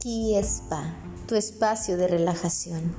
Ki Spa, tu espacio de relajación.